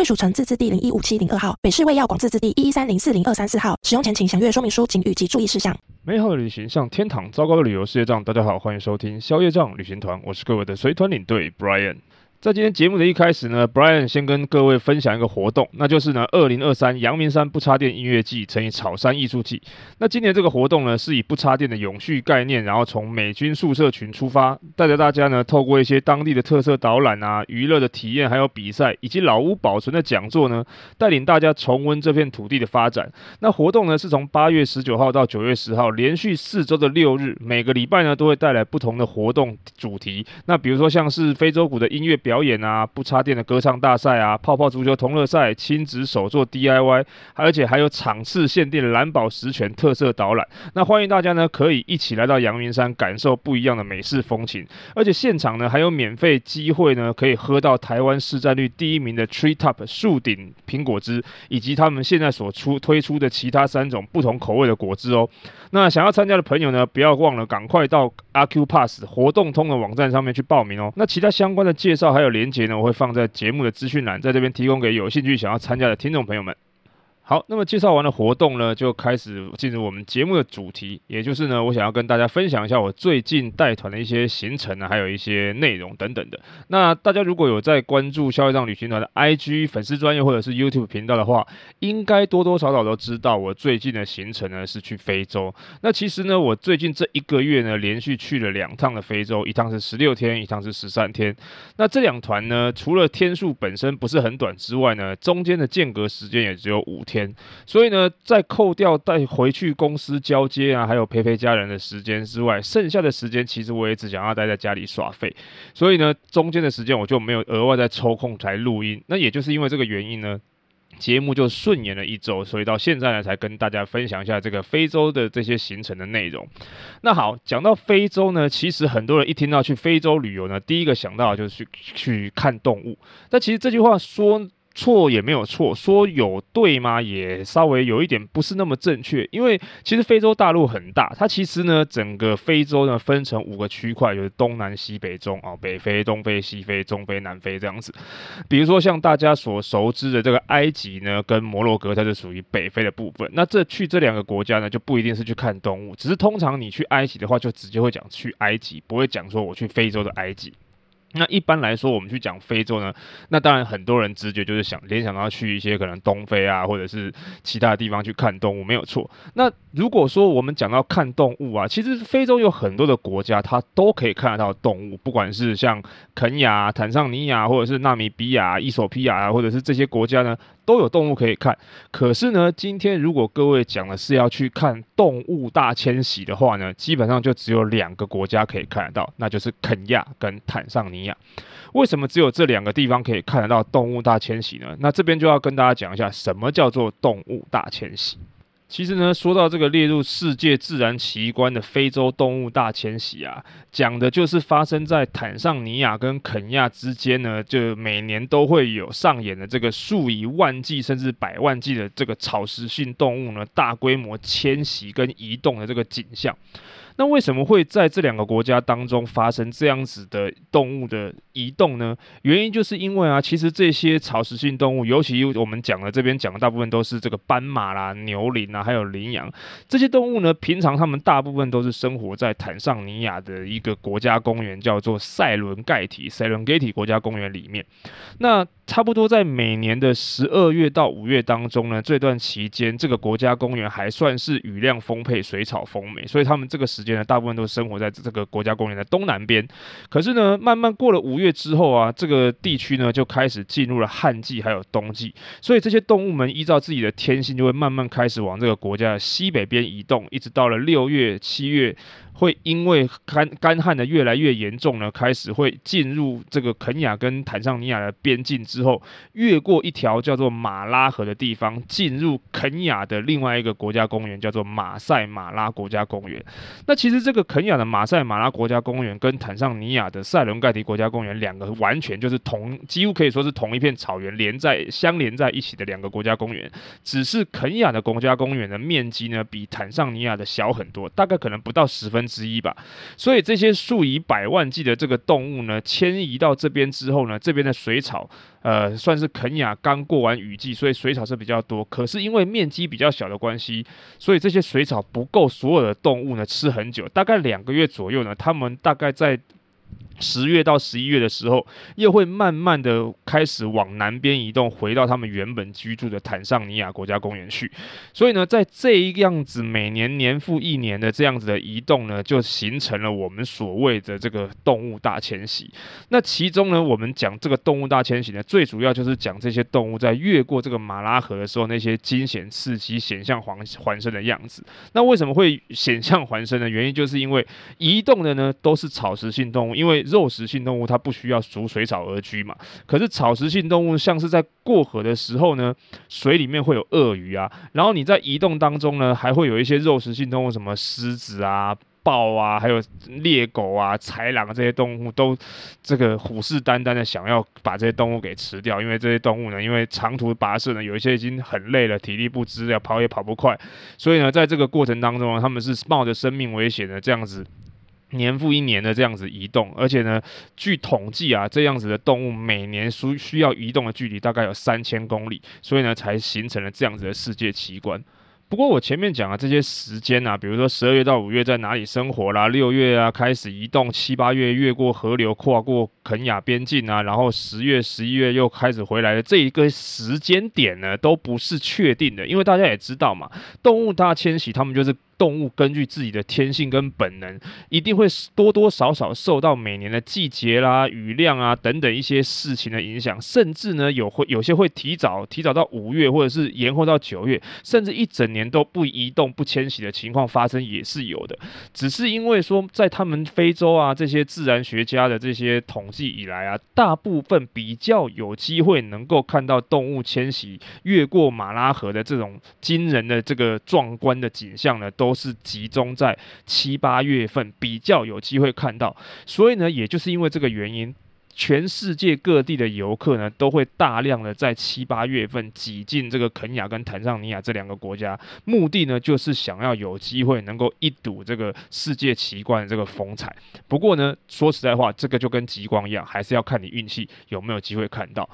贵属城自治地零一五七零二号，北市卫药广自治地一一三零四零二三四号。使用前请详阅说明书、警语及注意事项。美好的旅行像天堂，糟糕的旅游是业障。大家好，欢迎收听宵夜障旅行团，我是各位的随团领队 Brian。在今天节目的一开始呢，Brian 先跟各位分享一个活动，那就是呢，二零二三阳明山不插电音乐季乘以草山艺术季。那今年这个活动呢，是以不插电的永续概念，然后从美军宿舍群出发，带着大家呢，透过一些当地的特色导览啊、娱乐的体验，还有比赛以及老屋保存的讲座呢，带领大家重温这片土地的发展。那活动呢，是从八月十九号到九月十号，连续四周的六日，每个礼拜呢，都会带来不同的活动主题。那比如说像是非洲鼓的音乐表。表演啊，不插电的歌唱大赛啊，泡泡足球同乐赛，亲子手作 DIY，而且还有场次限定蓝宝石泉特色导览。那欢迎大家呢，可以一起来到阳明山，感受不一样的美式风情。而且现场呢，还有免费机会呢，可以喝到台湾市占率第一名的 Tree Top 树顶苹果汁，以及他们现在所出推出的其他三种不同口味的果汁哦。那想要参加的朋友呢，不要忘了赶快到 A Q Pass 活动通的网站上面去报名哦。那其他相关的介绍还还有连接呢，我会放在节目的资讯栏，在这边提供给有兴趣想要参加的听众朋友们。好，那么介绍完了活动呢，就开始进入我们节目的主题，也就是呢，我想要跟大家分享一下我最近带团的一些行程呢，还有一些内容等等的。那大家如果有在关注消业障旅行团的 IG 粉丝专业或者是 YouTube 频道的话，应该多多少少都知道我最近的行程呢是去非洲。那其实呢，我最近这一个月呢，连续去了两趟的非洲，一趟是十六天，一趟是十三天。那这两团呢，除了天数本身不是很短之外呢，中间的间隔时间也只有五天。所以呢，在扣掉带回去公司交接啊，还有陪陪家人的时间之外，剩下的时间其实我也只想要待在家里耍废。所以呢，中间的时间我就没有额外再抽空来录音。那也就是因为这个原因呢，节目就顺延了一周，所以到现在呢，才跟大家分享一下这个非洲的这些行程的内容。那好，讲到非洲呢，其实很多人一听到去非洲旅游呢，第一个想到就是去去看动物。但其实这句话说。错也没有错，说有对吗？也稍微有一点不是那么正确，因为其实非洲大陆很大，它其实呢，整个非洲呢分成五个区块，就是东南西北中啊，北非、东非、西非、中非、南非这样子。比如说像大家所熟知的这个埃及呢，跟摩洛哥，它是属于北非的部分。那这去这两个国家呢，就不一定是去看动物，只是通常你去埃及的话，就直接会讲去埃及，不会讲说我去非洲的埃及。那一般来说，我们去讲非洲呢，那当然很多人直觉就是想联想到去一些可能东非啊，或者是其他地方去看动物，没有错。那如果说我们讲到看动物啊，其实非洲有很多的国家，它都可以看得到动物，不管是像肯亚、坦桑尼亚，或者是纳米比亚、伊索比亚，或者是这些国家呢。都有动物可以看，可是呢，今天如果各位讲的是要去看动物大迁徙的话呢，基本上就只有两个国家可以看得到，那就是肯亚跟坦桑尼亚。为什么只有这两个地方可以看得到动物大迁徙呢？那这边就要跟大家讲一下，什么叫做动物大迁徙。其实呢，说到这个列入世界自然奇观的非洲动物大迁徙啊，讲的就是发生在坦桑尼亚跟肯亚之间呢，就每年都会有上演的这个数以万计甚至百万计的这个草食性动物呢，大规模迁徙跟移动的这个景象。那为什么会在这两个国家当中发生这样子的动物的移动呢？原因就是因为啊，其实这些草食性动物，尤其我们讲的这边讲的大部分都是这个斑马啦、牛羚啊，还有羚羊这些动物呢，平常它们大部分都是生活在坦桑尼亚的一个国家公园，叫做塞伦盖提 （Serengeti） 国家公园里面。那差不多在每年的十二月到五月当中呢，这段期间，这个国家公园还算是雨量丰沛、水草丰美，所以他们这个时间呢，大部分都生活在这个国家公园的东南边。可是呢，慢慢过了五月之后啊，这个地区呢就开始进入了旱季还有冬季，所以这些动物们依照自己的天性，就会慢慢开始往这个国家的西北边移动，一直到了六月、七月。会因为干干旱的越来越严重呢，开始会进入这个肯亚跟坦桑尼亚的边境之后，越过一条叫做马拉河的地方，进入肯亚的另外一个国家公园，叫做马赛马拉国家公园。那其实这个肯亚的马赛马拉国家公园跟坦桑尼亚的塞伦盖蒂国家公园两个完全就是同，几乎可以说是同一片草原连在相连在一起的两个国家公园，只是肯亚的国家公园的面积呢比坦桑尼亚的小很多，大概可能不到十分分之一吧。所以这些数以百万计的这个动物呢，迁移到这边之后呢，这边的水草，呃，算是肯亚刚过完雨季，所以水草是比较多。可是因为面积比较小的关系，所以这些水草不够所有的动物呢吃很久，大概两个月左右呢，它们大概在。十月到十一月的时候，又会慢慢的开始往南边移动，回到他们原本居住的坦桑尼亚国家公园去。所以呢，在这一样子每年年复一年的这样子的移动呢，就形成了我们所谓的这个动物大迁徙。那其中呢，我们讲这个动物大迁徙呢，最主要就是讲这些动物在越过这个马拉河的时候，那些惊险刺激、险象环环生的样子。那为什么会险象环生呢？原因就是因为移动的呢都是草食性动物，因为肉食性动物它不需要逐水草而居嘛，可是草食性动物像是在过河的时候呢，水里面会有鳄鱼啊，然后你在移动当中呢，还会有一些肉食性动物，什么狮子啊、豹啊，还有猎狗啊、豺狼这些动物都这个虎视眈眈的想要把这些动物给吃掉，因为这些动物呢，因为长途跋涉呢，有一些已经很累了，体力不支，要跑也跑不快，所以呢，在这个过程当中呢，他们是冒着生命危险的这样子。年复一年的这样子移动，而且呢，据统计啊，这样子的动物每年需需要移动的距离大概有三千公里，所以呢，才形成了这样子的世界奇观。不过我前面讲的这些时间啊，比如说十二月到五月在哪里生活啦，六月啊开始移动，七八月越过河流跨过肯亚边境啊，然后十月、十一月又开始回来的这一个时间点呢，都不是确定的，因为大家也知道嘛，动物大迁徙，他们就是。动物根据自己的天性跟本能，一定会多多少少受到每年的季节啦、雨量啊等等一些事情的影响，甚至呢有会有些会提早提早到五月，或者是延后到九月，甚至一整年都不移动、不迁徙的情况发生也是有的。只是因为说，在他们非洲啊这些自然学家的这些统以来啊，大部分比较有机会能够看到动物迁徙越过马拉河的这种惊人的这个壮观的景象呢，都是集中在七八月份比较有机会看到，所以呢，也就是因为这个原因。全世界各地的游客呢，都会大量的在七八月份挤进这个肯亚跟坦桑尼亚这两个国家，目的呢就是想要有机会能够一睹这个世界奇观的这个风采。不过呢，说实在话，这个就跟极光一样，还是要看你运气有没有机会看到。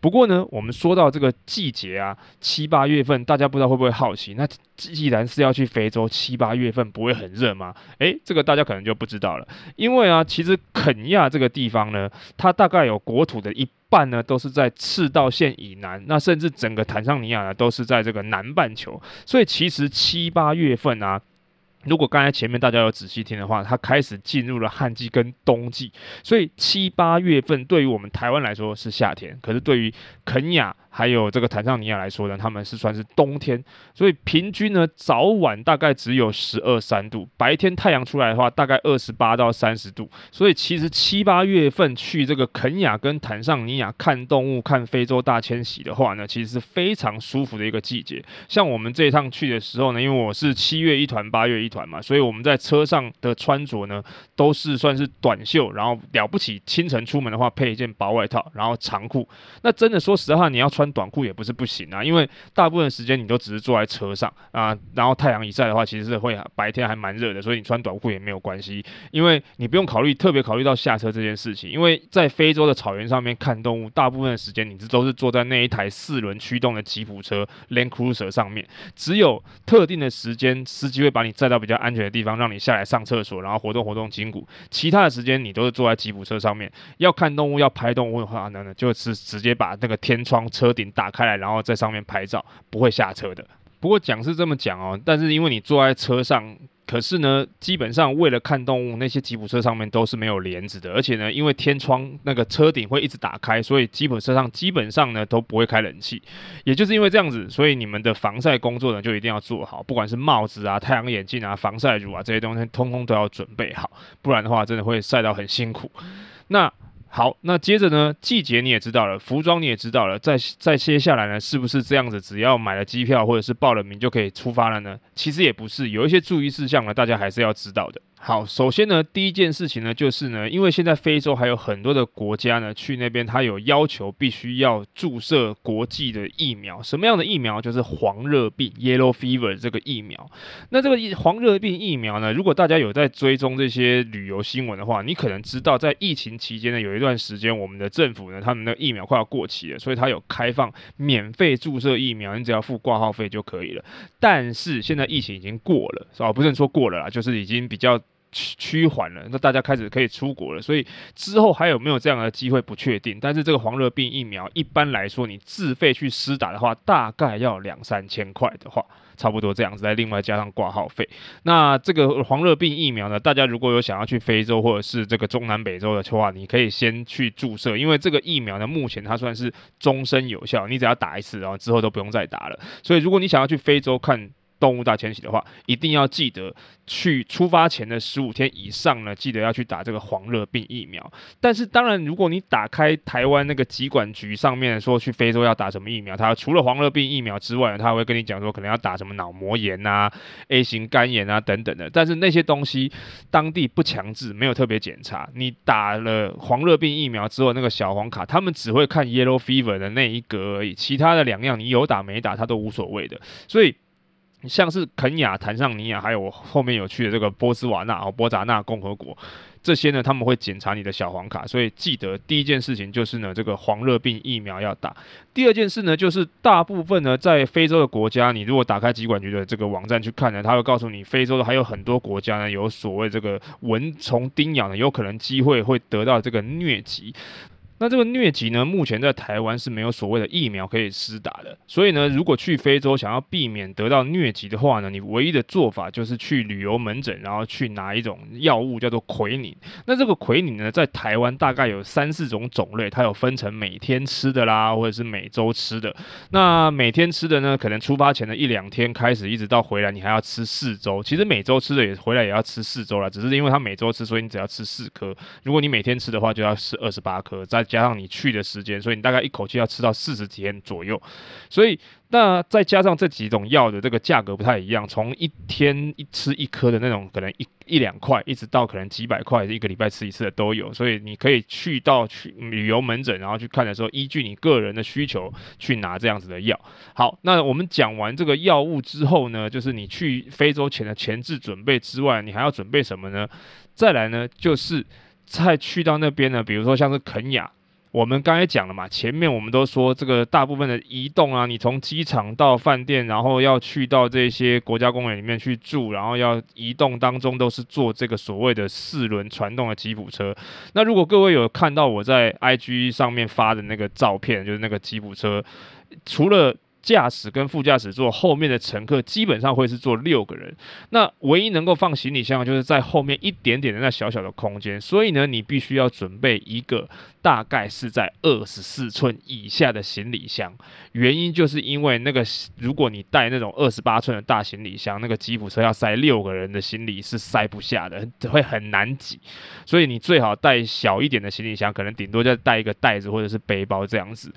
不过呢，我们说到这个季节啊，七八月份，大家不知道会不会好奇，那既然是要去非洲，七八月份不会很热吗？诶，这个大家可能就不知道了，因为啊，其实肯亚这个地方呢，它大概有国土的一半呢，都是在赤道线以南，那甚至整个坦桑尼亚呢，都是在这个南半球，所以其实七八月份啊，如果刚才前面大家有仔细听的话，它开始进入了旱季跟冬季，所以七八月份对于我们台湾来说是夏天，可是对于肯亚。还有这个坦桑尼亚来说呢，他们是算是冬天，所以平均呢早晚大概只有十二三度，白天太阳出来的话大概二十八到三十度，所以其实七八月份去这个肯亚跟坦桑尼亚看动物、看非洲大迁徙的话呢，其实是非常舒服的一个季节。像我们这一趟去的时候呢，因为我是七月一团、八月一团嘛，所以我们在车上的穿着呢都是算是短袖，然后了不起清晨出门的话配一件薄外套，然后长裤。那真的说实话，你要穿。穿短裤也不是不行啊，因为大部分时间你都只是坐在车上啊，然后太阳一晒的话，其实是会白天还蛮热的，所以你穿短裤也没有关系，因为你不用考虑特别考虑到下车这件事情，因为在非洲的草原上面看动物，大部分时间你都是坐在那一台四轮驱动的吉普车 Land Cruiser 上面，只有特定的时间，司机会把你载到比较安全的地方，让你下来上厕所，然后活动活动筋骨，其他的时间你都是坐在吉普车上面，要看动物要拍动物的话呢，就是直接把那个天窗车。顶打开来，然后在上面拍照，不会下车的。不过讲是这么讲哦，但是因为你坐在车上。可是呢，基本上为了看动物，那些吉普车上面都是没有帘子的，而且呢，因为天窗那个车顶会一直打开，所以吉普车上基本上呢都不会开冷气。也就是因为这样子，所以你们的防晒工作呢就一定要做好，不管是帽子啊、太阳眼镜啊、防晒乳啊这些东西，通通都要准备好，不然的话真的会晒到很辛苦。那好，那接着呢，季节你也知道了，服装你也知道了，再再接下来呢，是不是这样子？只要买了机票或者是报了名就可以出发了呢？其实也不是，有一些注意事项呢，大家还是要知道的。好，首先呢，第一件事情呢，就是呢，因为现在非洲还有很多的国家呢，去那边他有要求必须要注射国际的疫苗。什么样的疫苗？就是黄热病 （Yellow Fever） 这个疫苗。那这个黄热病疫苗呢，如果大家有在追踪这些旅游新闻的话，你可能知道，在疫情期间呢，有一段时间，我们的政府呢，他们的疫苗快要过期了，所以他有开放免费注射疫苗，你只要付挂号费就可以了。但是现在疫情已经过了，是吧？不是说过了啦，就是已经比较。趋趋缓了，那大家开始可以出国了，所以之后还有没有这样的机会不确定。但是这个黄热病疫苗一般来说，你自费去施打的话，大概要两三千块的话，差不多这样子，再另外加上挂号费。那这个黄热病疫苗呢，大家如果有想要去非洲或者是这个中南美洲的话，你可以先去注射，因为这个疫苗呢，目前它算是终身有效，你只要打一次，然后之后都不用再打了。所以如果你想要去非洲看。动物大迁徙的话，一定要记得去出发前的十五天以上呢，记得要去打这个黄热病疫苗。但是当然，如果你打开台湾那个疾管局上面说去非洲要打什么疫苗，它除了黄热病疫苗之外，它会跟你讲说可能要打什么脑膜炎啊、A 型肝炎啊等等的。但是那些东西当地不强制，没有特别检查。你打了黄热病疫苗之后，那个小黄卡他们只会看 Yellow Fever 的那一格而已，其他的两样你有打没打，它都无所谓的。所以。像是肯亚、坦桑尼亚，还有我后面有去的这个波斯瓦纳、哦波扎纳共和国，这些呢，他们会检查你的小黄卡，所以记得第一件事情就是呢，这个黄热病疫苗要打。第二件事呢，就是大部分呢，在非洲的国家，你如果打开疾管局的这个网站去看呢，他会告诉你，非洲还有很多国家呢，有所谓这个蚊虫叮咬呢，有可能机会会得到这个疟疾。那这个疟疾呢，目前在台湾是没有所谓的疫苗可以施打的，所以呢，如果去非洲想要避免得到疟疾的话呢，你唯一的做法就是去旅游门诊，然后去拿一种药物叫做奎宁。那这个奎宁呢，在台湾大概有三四种种类，它有分成每天吃的啦，或者是每周吃的。那每天吃的呢，可能出发前的一两天开始，一直到回来，你还要吃四周。其实每周吃的也回来也要吃四周了，只是因为它每周吃，所以你只要吃四颗。如果你每天吃的话，就要吃二十八颗，再加上你去的时间，所以你大概一口气要吃到四十天左右。所以那再加上这几种药的这个价格不太一样，从一天一吃一颗的那种，可能一一两块，一直到可能几百块，一个礼拜吃一次的都有。所以你可以去到去旅游门诊，然后去看的时候，依据你个人的需求去拿这样子的药。好，那我们讲完这个药物之后呢，就是你去非洲前的前置准备之外，你还要准备什么呢？再来呢，就是再去到那边呢，比如说像是肯亚。我们刚才讲了嘛，前面我们都说这个大部分的移动啊，你从机场到饭店，然后要去到这些国家公园里面去住，然后要移动当中都是坐这个所谓的四轮传动的吉普车。那如果各位有看到我在 IG 上面发的那个照片，就是那个吉普车，除了驾驶跟副驾驶座后面的乘客基本上会是坐六个人，那唯一能够放行李箱就是在后面一点点的那小小的空间，所以呢，你必须要准备一个大概是在二十四寸以下的行李箱。原因就是因为那个如果你带那种二十八寸的大行李箱，那个吉普车要塞六个人的行李是塞不下的，会很难挤，所以你最好带小一点的行李箱，可能顶多再带一个袋子或者是背包这样子。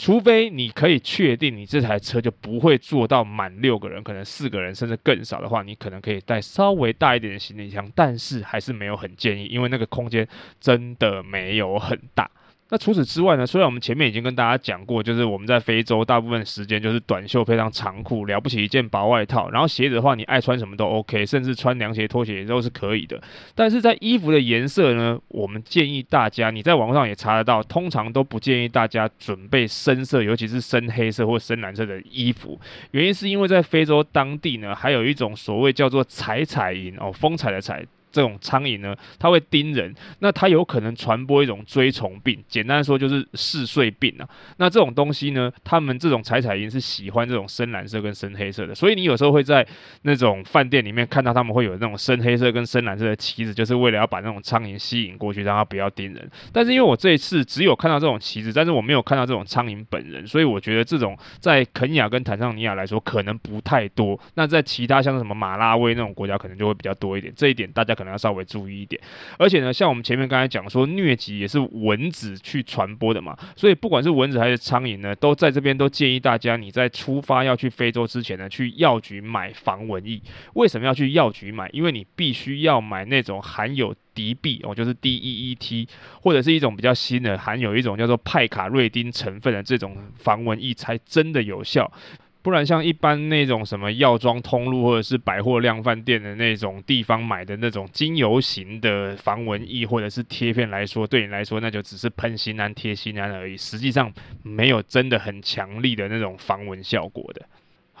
除非你可以确定你这台车就不会坐到满六个人，可能四个人甚至更少的话，你可能可以带稍微大一点的行李箱，但是还是没有很建议，因为那个空间真的没有很大。那除此之外呢？虽然我们前面已经跟大家讲过，就是我们在非洲大部分时间就是短袖配上长裤，了不起一件薄外套，然后鞋子的话你爱穿什么都 OK，甚至穿凉鞋、拖鞋都是可以的。但是在衣服的颜色呢，我们建议大家，你在网上也查得到，通常都不建议大家准备深色，尤其是深黑色或深蓝色的衣服。原因是因为在非洲当地呢，还有一种所谓叫做彩彩银哦，风采的彩。这种苍蝇呢，它会叮人，那它有可能传播一种追虫病，简单说就是嗜睡病啊。那这种东西呢，他们这种采采蝇是喜欢这种深蓝色跟深黑色的，所以你有时候会在那种饭店里面看到他们会有那种深黑色跟深蓝色的旗子，就是为了要把那种苍蝇吸引过去，让它不要叮人。但是因为我这一次只有看到这种旗子，但是我没有看到这种苍蝇本人，所以我觉得这种在肯亚跟坦桑尼亚来说可能不太多。那在其他像什么马拉维那种国家，可能就会比较多一点。这一点大家可能要稍微注意一点。而且呢，像我们前面刚才讲说，疟疾也是蚊子去传播的嘛，所以不管是蚊子还是苍蝇呢，都在这边都建议大家，你在出发要去非洲之前呢，去药局买防蚊液。为什么要去药局买？因为你必须要买那种含有敌避哦，就是 DEET，或者是一种比较新的，含有一种叫做派卡瑞丁成分的这种防蚊液，才真的有效。不然，像一般那种什么药妆通路或者是百货量贩店的那种地方买的那种精油型的防蚊液或者是贴片来说，对你来说那就只是喷心安贴心安而已，实际上没有真的很强力的那种防蚊效果的。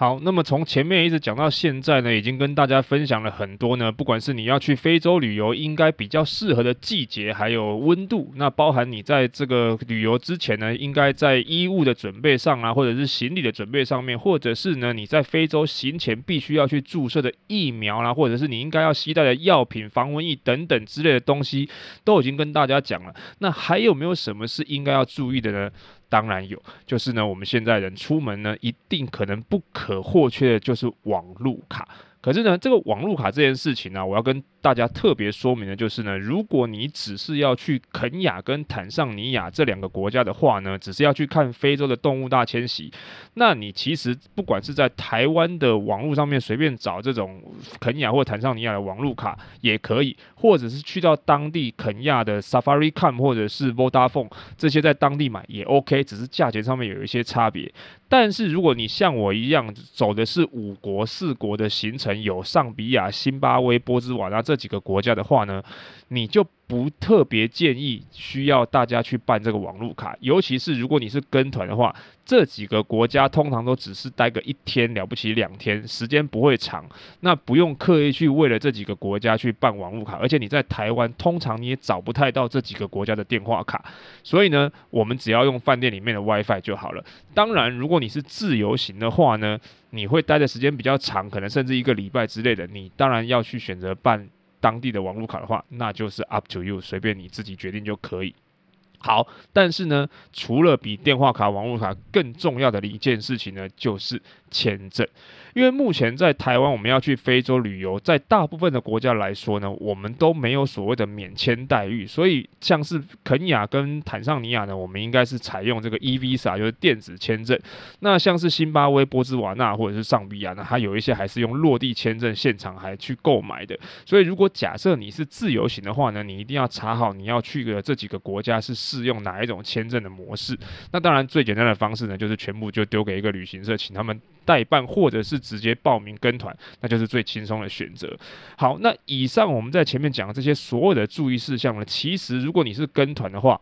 好，那么从前面一直讲到现在呢，已经跟大家分享了很多呢。不管是你要去非洲旅游，应该比较适合的季节，还有温度，那包含你在这个旅游之前呢，应该在衣物的准备上啊，或者是行李的准备上面，或者是呢你在非洲行前必须要去注射的疫苗啦，或者是你应该要携带的药品、防蚊液等等之类的东西，都已经跟大家讲了。那还有没有什么是应该要注意的呢？当然有，就是呢，我们现在人出门呢，一定可能不可或缺的就是网路卡。可是呢，这个网路卡这件事情呢、我要跟大家特别说明的就是呢，如果你只是要去肯亚跟坦尚尼亚这两个国家的话呢，只是要去看非洲的动物大迁徙，那你其实不管是在台湾的网络上面随便找这种肯亚或坦尚尼亚的网路卡也可以，或者是去到当地肯亚的 Safaricom 或者是 Vodafone 这些在当地买也 OK，只是价钱上面有一些差别。但是如果你像我一样走的是五国四国的行程，有上比亚、辛巴威、波兹瓦拉这几个国家的话呢，你就不特别建议需要大家去办这个网络卡，尤其是如果你是跟团的话，这几个国家通常都只是待个一天，了不起两天，时间不会长，那不用刻意去为了这几个国家去办网络卡，而且你在台湾通常你也找不太到这几个国家的电话卡，所以呢，我们只要用饭店里面的 WiFi 就好了。当然，如果你是自由行的话呢，你会待的时间比较长，可能甚至一个礼拜之类的，你当然要去选择办。当地的网络卡的话，那就是 up to you，随便你自己决定就可以。好，但是呢，除了比电话卡、网络卡更重要的一件事情呢，就是签证。因为目前在台湾，我们要去非洲旅游，在大部分的国家来说呢，我们都没有所谓的免签待遇。所以，像是肯亚跟坦桑尼亚呢，我们应该是采用这个 e-visa，就是电子签证。那像是辛巴威、波兹瓦纳或者是尚比亚呢，它有一些还是用落地签证，现场还去购买的。所以，如果假设你是自由行的话呢，你一定要查好你要去的这几个国家是适用哪一种签证的模式。那当然，最简单的方式呢，就是全部就丢给一个旅行社，请他们代办，或者是直接报名跟团，那就是最轻松的选择。好，那以上我们在前面讲的这些所有的注意事项呢，其实如果你是跟团的话，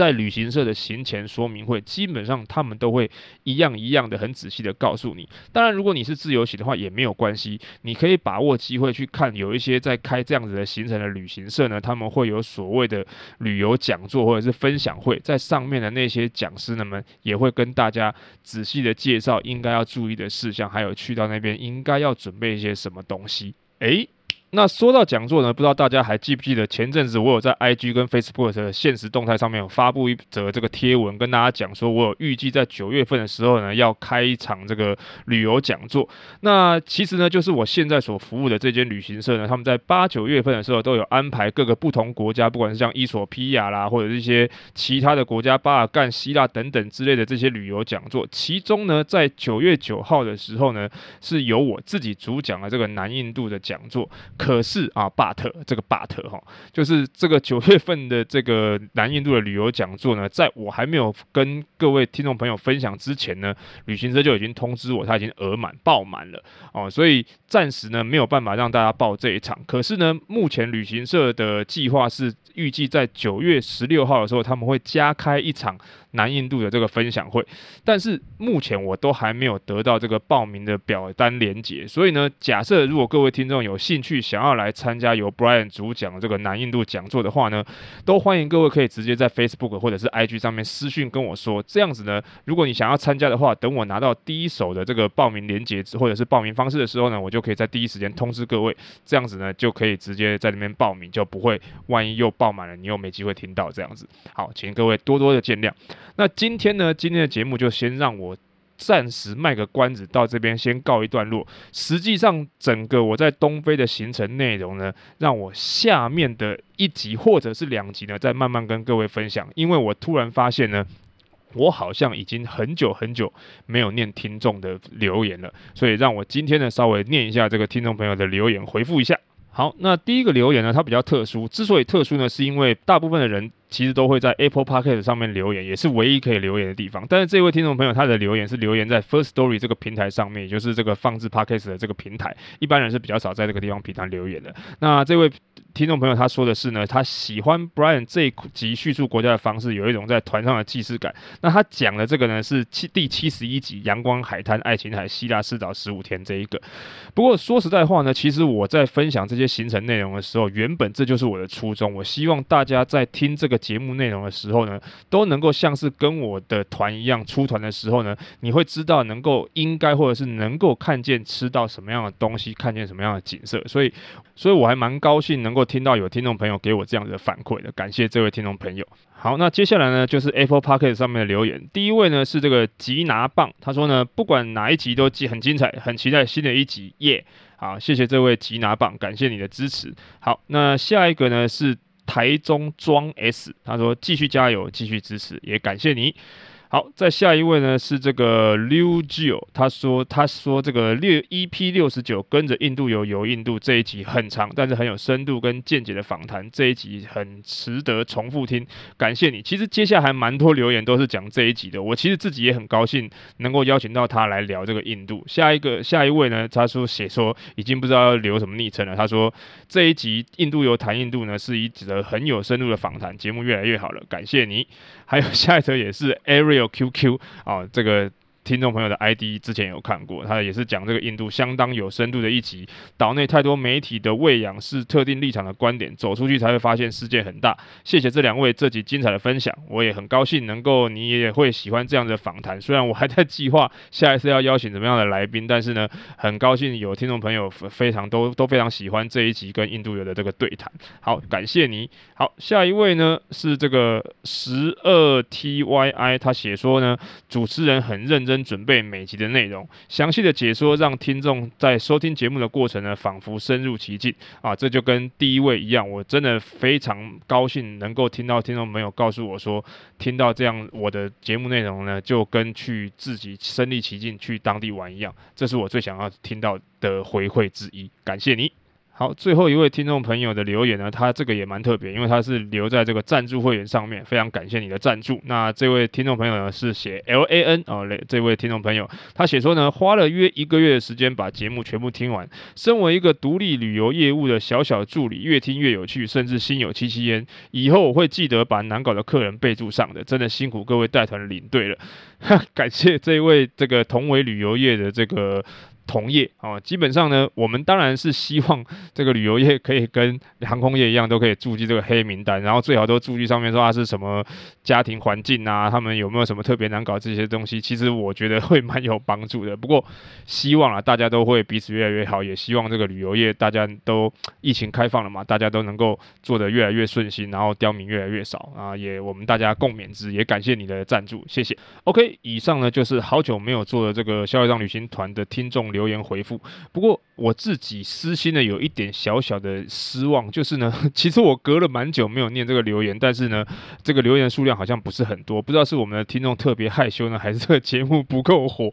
在旅行社的行前说明会，基本上他们都会一样一样的很仔细的告诉你。当然，如果你是自由行的话，也没有关系，你可以把握机会去看有一些在开这样子的行程的旅行社呢，他们会有所谓的旅游讲座或者是分享会，在上面的那些讲师呢们也会跟大家仔细的介绍应该要注意的事项，还有去到那边应该要准备一些什么东西。诶。那说到讲座呢，不知道大家还记不记得前阵子我有在 IG 跟 Facebook 的现实动态上面有发布一则这个贴文，跟大家讲说，我有预计在九月份的时候呢，要开一场这个旅游讲座。那其实呢，就是我现在所服务的这间旅行社呢，他们在八九月份的时候都有安排各个不同国家，不管是像伊索比亚啦，或者是一些其他的国家，巴尔干、希腊等等之类的这些旅游讲座。其中呢，在九月九号的时候呢，是由我自己主讲的这个南印度的讲座。可是啊，but 这个 but 哈，就是这个九月份的这个南印度的旅游讲座呢，在我还没有跟各位听众朋友分享之前呢，旅行社就已经通知我，他已经额满爆满了哦，所以暂时呢没有办法让大家报这一场。可是呢，目前旅行社的计划是预计在九月十六号的时候，他们会加开一场。南印度的这个分享会，但是目前我都还没有得到这个报名的表单连接，所以呢，假设如果各位听众有兴趣想要来参加由 Brian 主讲的这个南印度讲座的话呢，都欢迎各位可以直接在 Facebook 或者是 IG 上面私讯跟我说。这样子呢，如果你想要参加的话，等我拿到第一手的这个报名链接或者是报名方式的时候呢，我就可以在第一时间通知各位。这样子呢，就可以直接在那边报名，就不会万一又报满了，你又没机会听到这样子。好，请各位多多的见谅。那今天呢，今天的节目就先让我。暂时卖个关子，到这边先告一段落。实际上，整个我在东非的行程内容呢，让我下面的一集或者是两集呢，再慢慢跟各位分享。因为我突然发现呢，我好像已经很久很久没有念听众的留言了，所以让我今天呢，稍微念一下这个听众朋友的留言，回复一下。好，那第一个留言呢，它比较特殊。之所以特殊呢，是因为大部分的人。其实都会在 Apple p o c k e t 上面留言，也是唯一可以留言的地方。但是这位听众朋友他的留言是留言在 First Story 这个平台上面，也就是这个放置 p o c k e t 的这个平台，一般人是比较少在这个地方平台留言的。那这位听众朋友他说的是呢，他喜欢 Brian 这一集叙述国家的方式，有一种在团上的既视感。那他讲的这个呢是七第七十一集阳光海滩爱琴海希腊四岛十五天这一个。不过说实在话呢，其实我在分享这些行程内容的时候，原本这就是我的初衷。我希望大家在听这个节目内容的时候呢，都能够像是跟我的团一样出团的时候呢，你会知道能够应该或者是能够看见吃到什么样的东西，看见什么样的景色。所以，所以我还蛮高兴能够听到有听众朋友给我这样子的反馈的，感谢这位听众朋友。好，那接下来呢，就是 Apple Podcast 上面的留言。第一位呢是这个吉拿棒，他说呢，不管哪一集都记很精彩，很期待新的一集，耶、好，谢谢这位吉拿棒，感谢你的支持。好，那下一个呢是。台中庄 S，他说继续加油，继续支持，也感谢你。好，再下一位呢是这个 Liu Jiu，他说他说这个六 EP 六十九跟着印度游游印度这一集很长，但是很有深度跟见解的访谈，这一集很值得重复听，感谢你。其实接下来还蛮多留言都是讲这一集的，我其实自己也很高兴能够邀请到他来聊这个印度。下一个下一位呢，他说写说已经不知道要留什么昵称了，他说这一集印度游谈印度呢是一则很有深度的访谈，节目越来越好了，感谢你。还有下一则也是 Ariel 有 QQ 啊，这个。听众朋友的 ID 之前有看过，他也是讲这个印度相当有深度的一集。岛内太多媒体的喂养是特定立场的观点，走出去才会发现世界很大。谢谢这两位这集精彩的分享，我也很高兴能够你也会喜欢这样的访谈。虽然我还在计划下一次要邀请怎么样的来宾，但是呢，很高兴有听众朋友非常都都非常喜欢这一集跟印度有的这个对谈。好，感谢你。好，下一位呢是这个十二 TYI，他写说呢，主持人很认真。真准备每集的内容，详细的解说，让听众在收听节目的过程呢，仿佛深入其境啊！这就跟第一位一样，我真的非常高兴能够听到听众朋友告诉我说，听到这样我的节目内容呢，就跟去自己身临其境去当地玩一样，这是我最想要听到的回馈之一。感谢你。好，最后一位听众朋友的留言呢，他这个也蛮特别，因为他是留在这个赞助会员上面，非常感谢你的赞助。那这位听众朋友呢是写 L A N 哦，这位听众朋友他写说呢，花了约一个月的时间把节目全部听完。身为一个独立旅游业务的小小助理，越听越有趣，甚至心有戚戚焉。以后我会记得把难搞的客人备注上的，真的辛苦各位带团领队了，感谢这位这个同为旅游业的这个。同业啊，基本上呢，我们当然是希望 这个旅游业可以跟航空业一样，都可以注记这个黑名单，然后最好都注记上面说啊是什么家庭环境啊，他们有没有什么特别难搞这些东西，其实我觉得会蛮有帮助的。不过希望啊，大家都会彼此越来越好，也希望这个旅游业大家都疫情开放了嘛，大家都能够做得越来越顺心，然后刁民越来越少啊，也我们大家共勉之，也感谢你的赞助，谢谢。OK，以上呢就是好久没有做的这个消业障旅行团的听众留留言回复，不过我自己私心的有一点小小的失望，就是呢，其实我隔了蛮久没有念这个留言，但是呢，这个留言数量好像不是很多，不知道是我们的听众特别害羞呢，还是这个节目不够火。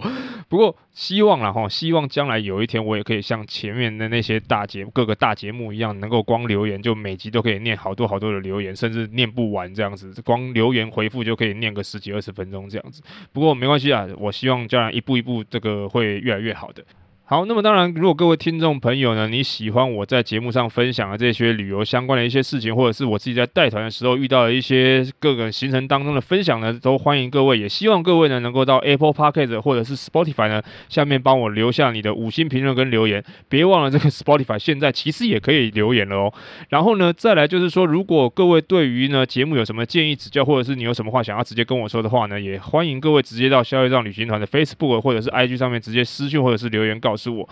不过希望啦齁，希望将来有一天我也可以像前面的那些大节各个大节目一样，能够光留言就每集都可以念好多好多的留言，甚至念不完这样子，光留言回复就可以念个十几二十分钟这样子。不过没关系啊，我希望将来一步一步这个会越来越好的。好，那么当然，如果各位听众朋友呢，你喜欢我在节目上分享的这些旅游相关的一些事情，或者是我自己在带团的时候遇到的一些各个行程当中的分享呢，都欢迎各位，也希望各位呢能够到 Apple p o c k e t 或者是 Spotify 呢下面帮我留下你的五星评论跟留言。别忘了这个 Spotify 现在其实也可以留言了哦。然后呢，再来就是说，如果各位对于呢节目有什么建议指教，或者是你有什么话想要直接跟我说的话呢，也欢迎各位直接到消费账旅行团的 Facebook 或者是 IG 上面直接私讯或者是留言告是我。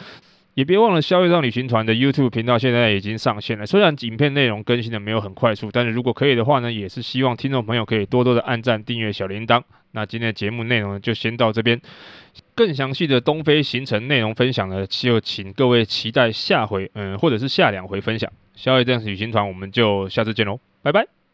也别忘了，消业障旅行团的 YouTube 频道现在已经上线了。虽然影片内容更新的没有很快速，但是如果可以的话呢，也是希望听众朋友可以多多的按赞、订阅小铃铛。那今天的节目内容呢就先到这边，更详细的东非行程内容分享呢，就请各位期待下回，嗯，或者是下两回分享。消业障旅行团，我们就下次见喽，拜拜。